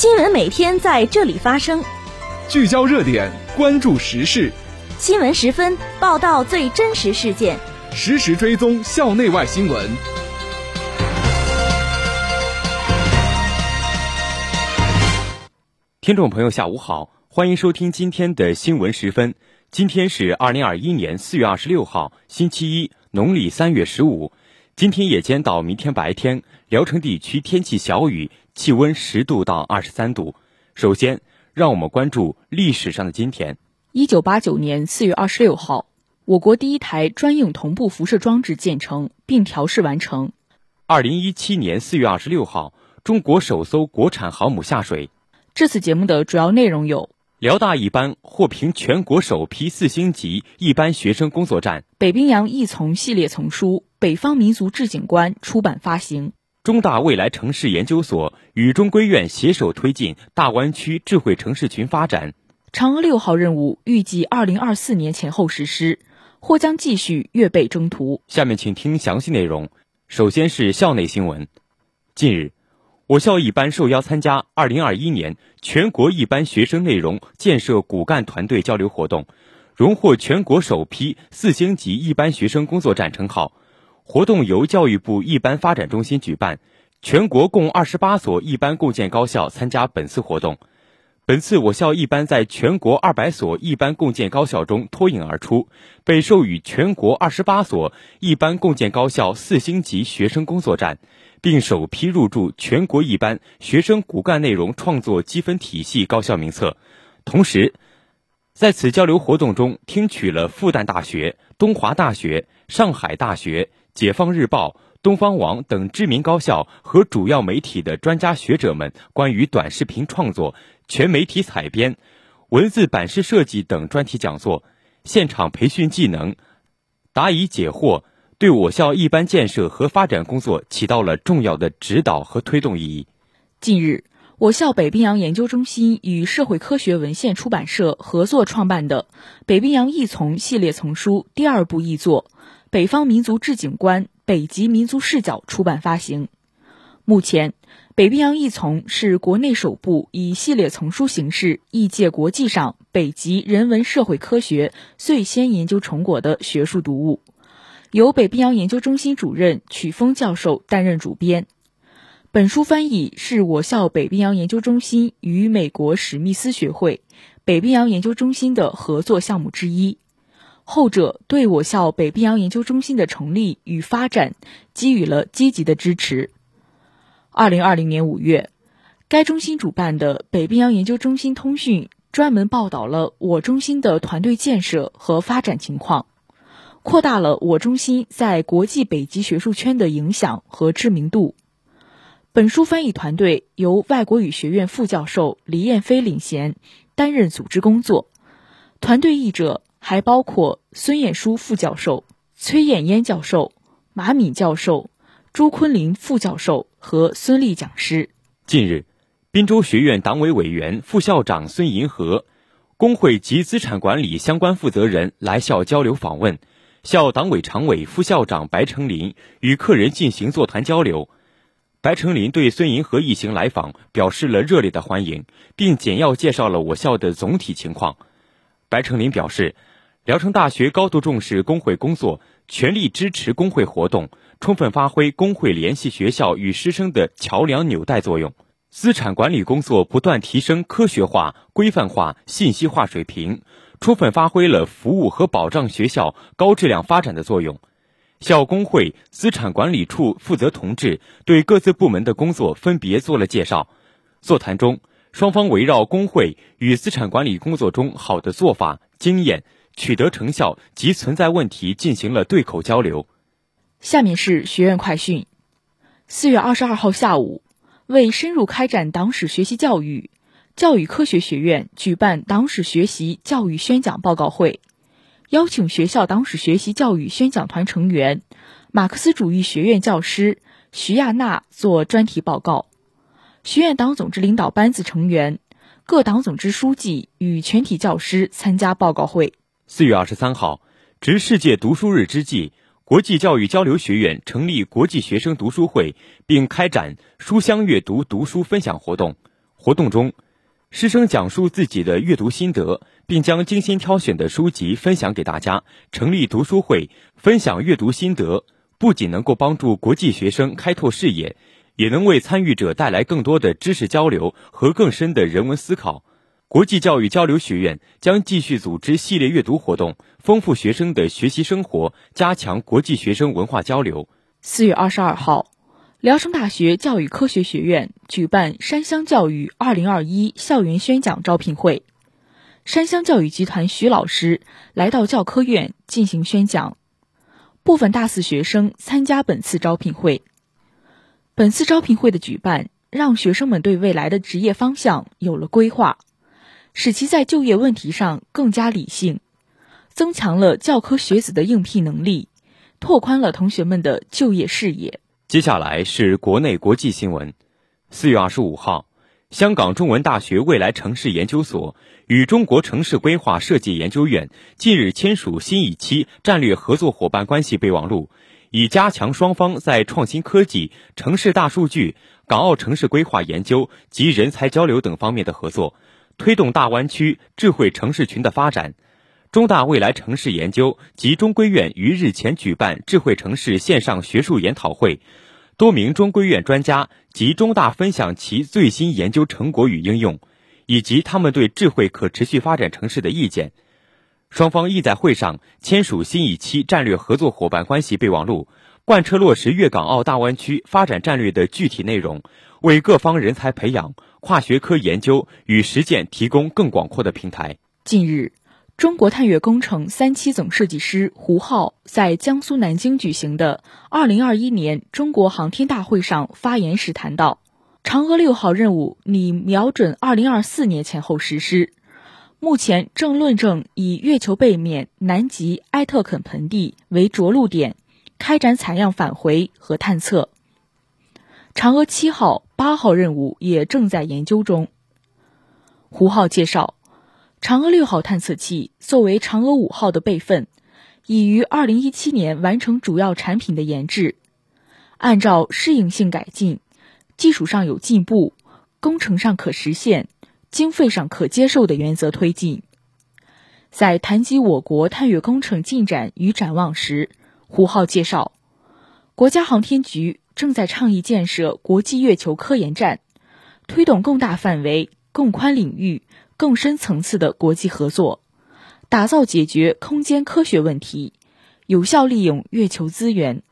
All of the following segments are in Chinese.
新闻每天在这里发生，聚焦热点，关注时事。新闻十分报道最真实事件，实时追踪校内外新闻。听众朋友，下午好，欢迎收听今天的新闻十分。今天是二零二一年四月二十六号，星期一，农历三月十五。今天夜间到明天白天，聊城地区天气小雨，气温十度到二十三度。首先，让我们关注历史上的今天。一九八九年四月二十六号，我国第一台专用同步辐射装置建成并调试完成。二零一七年四月二十六号，中国首艘国产航母下水。这次节目的主要内容有：辽大一班获评全国首批四星级一班学生工作站；北冰洋一丛系列丛书《北方民族志景观》出版发行；中大未来城市研究所与中规院携手推进大湾区智慧城市群发展。嫦娥六号任务预计二零二四年前后实施，或将继续月背征途。下面请听详细内容。首先是校内新闻。近日，我校一班受邀参加二零二一年全国一班学生内容建设骨干团队交流活动，荣获全国首批四星级一班学生工作站称号。活动由教育部一般发展中心举办，全国共二十八所一般共建高校参加本次活动。本次我校一班在全国二百所一般共建高校中脱颖而出，被授予全国二十八所一般共建高校四星级学生工作站，并首批入驻全国一般学生骨干内容创作积分体系高校名册。同时，在此交流活动中，听取了复旦大学、东华大学、上海大学、解放日报、东方网等知名高校和主要媒体的专家学者们关于短视频创作。全媒体采编、文字版式设计等专题讲座，现场培训技能、答疑解惑，对我校一般建设和发展工作起到了重要的指导和推动意义。近日，我校北冰洋研究中心与社会科学文献出版社合作创办的《北冰洋译丛》系列丛书第二部译作《北方民族志景观：北极民族视角》出版发行。目前。北冰洋译丛是国内首部以系列丛书形式译介国际上北极人文社会科学最先研究成果的学术读物，由北冰洋研究中心主任曲峰教授担任主编。本书翻译是我校北冰洋研究中心与美国史密斯学会、北冰洋研究中心的合作项目之一，后者对我校北冰洋研究中心的成立与发展给予了积极的支持。二零二零年五月，该中心主办的北冰洋研究中心通讯专门报道了我中心的团队建设和发展情况，扩大了我中心在国际北极学术圈的影响和知名度。本书翻译团队由外国语学院副教授李艳飞领衔，担任组织工作。团队译者还包括孙燕书副教授、崔艳嫣教授、马敏教授。朱坤林副教授和孙立讲师。近日，滨州学院党委委员、副校长孙银河，工会及资产管理相关负责人来校交流访问，校党委常委、副校长白成林与客人进行座谈交流。白成林对孙银河一行来访表示了热烈的欢迎，并简要介绍了我校的总体情况。白成林表示，聊城大学高度重视工会工作，全力支持工会活动。充分发挥工会联系学校与师生的桥梁纽带作用，资产管理工作不断提升科学化、规范化、信息化水平，充分发挥了服务和保障学校高质量发展的作用。校工会资产管理处负责同志对各自部门的工作分别做了介绍。座谈中，双方围绕工会与资产管理工作中好的做法、经验、取得成效及存在问题进行了对口交流。下面是学院快讯。四月二十二号下午，为深入开展党史学习教育，教育科学学院举办党史学习教育宣讲报告会，邀请学校党史学习教育宣讲团成员、马克思主义学院教师徐亚娜做专题报告。学院党总支领导班子成员、各党总支书记与全体教师参加报告会。四月二十三号，值世界读书日之际。国际教育交流学院成立国际学生读书会，并开展书香阅读读书分享活动。活动中，师生讲述自己的阅读心得，并将精心挑选的书籍分享给大家。成立读书会，分享阅读心得，不仅能够帮助国际学生开拓视野，也能为参与者带来更多的知识交流和更深的人文思考。国际教育交流学院将继续组织系列阅读活动，丰富学生的学习生活，加强国际学生文化交流。四月二十二号。聊城大学教育科学学院举办山乡教育二零二一校园宣讲招聘会，山乡教育集团徐老师来到教科院进行宣讲，部分大四学生参加本次招聘会。本次招聘会的举办，让学生们对未来的职业方向有了规划，使其在就业问题上更加理性，增强了教科学子的应聘能力，拓宽了同学们的就业视野。接下来是国内国际新闻。四月二十五号，香港中文大学未来城市研究所与中国城市规划设计研究院近日签署新一期战略合作伙伴关系备忘录，以加强双方在创新科技、城市大数据、港澳城市规划研究及人才交流等方面的合作，推动大湾区智慧城市群的发展。中大未来城市研究及中规院于日前举办智慧城市线上学术研讨会，多名中规院专家及中大分享其最新研究成果与应用，以及他们对智慧可持续发展城市的意见。双方亦在会上签署新一期战略合作伙伴关系备忘录，贯彻落实粤港澳大湾区发展战略的具体内容，为各方人才培养、跨学科研究与实践提供更广阔的平台。近日。中国探月工程三期总设计师胡浩在江苏南京举行的二零二一年中国航天大会上发言时谈到，嫦娥六号任务拟瞄准二零二四年前后实施，目前正论证以月球背面南极埃特肯盆地为着陆点，开展采样返回和探测。嫦娥七号、八号任务也正在研究中。胡浩介绍。嫦娥六号探测器作为嫦娥五号的备份，已于二零一七年完成主要产品的研制。按照适应性改进、技术上有进步、工程上可实现、经费上可接受的原则推进。在谈及我国探月工程进展与展望时，胡浩介绍，国家航天局正在倡议建设国际月球科研站，推动更大范围、更宽领域。更深层次的国际合作，打造解决空间科学问题、有效利用月球资源、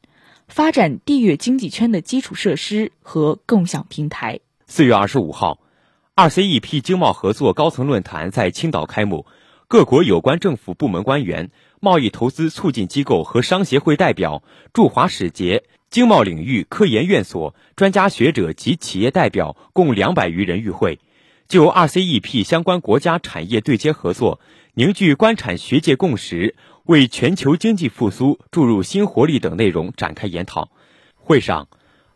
发展地月经济圈的基础设施和共享平台。四月二十五号，RCEP 经贸合作高层论坛在青岛开幕，各国有关政府部门官员、贸易投资促进机构和商协会代表、驻华使节、经贸领域科研院所专家学者及企业代表共两百余人与会。就 RCEP 相关国家产业对接合作，凝聚官产学界共识，为全球经济复苏注入新活力等内容展开研讨。会上，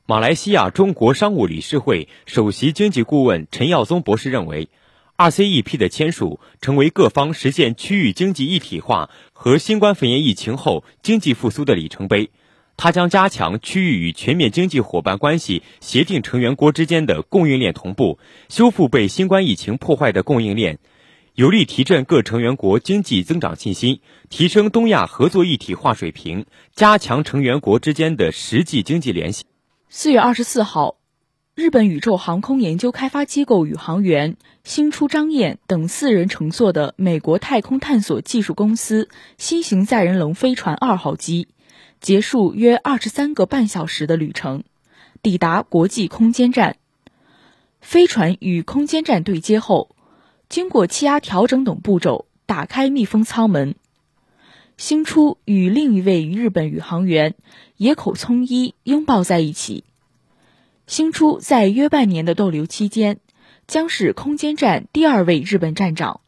马来西亚中国商务理事会首席经济顾问陈耀宗博士认为，RCEP 的签署成为各方实现区域经济一体化和新冠肺炎疫情后经济复苏的里程碑。它将加强区域与全面经济伙伴关系协定成员国之间的供应链同步，修复被新冠疫情破坏的供应链，有力提振各成员国经济增长信心，提升东亚合作一体化水平，加强成员国之间的实际经济联系。四月二十四号，日本宇宙航空研究开发机构宇航员星出张燕等四人乘坐的美国太空探索技术公司新型载人龙飞船二号机。结束约二十三个半小时的旅程，抵达国际空间站。飞船与空间站对接后，经过气压调整等步骤，打开密封舱门。星出与另一位日本宇航员野口聪一拥抱在一起。星出在约半年的逗留期间，将是空间站第二位日本站长。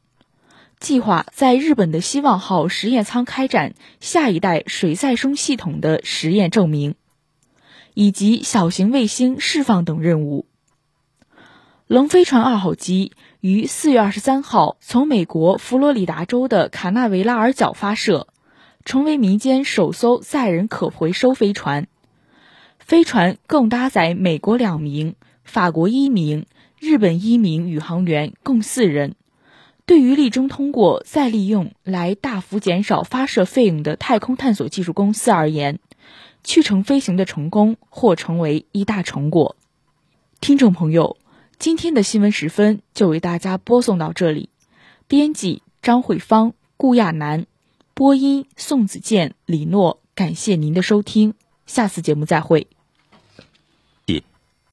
计划在日本的希望号实验舱开展下一代水再生系统的实验证明，以及小型卫星释放等任务。龙飞船二号机于四月二十三号从美国佛罗里达州的卡纳维拉尔角发射，成为民间首艘载人可回收飞船。飞船共搭载美国两名、法国一名。日本一名宇航员共四人。对于力争通过再利用来大幅减少发射费用的太空探索技术公司而言，去程飞行的成功或成为一大成果。听众朋友，今天的新闻时分就为大家播送到这里。编辑张慧芳、顾亚楠，播音宋子健、李诺。感谢您的收听，下次节目再会。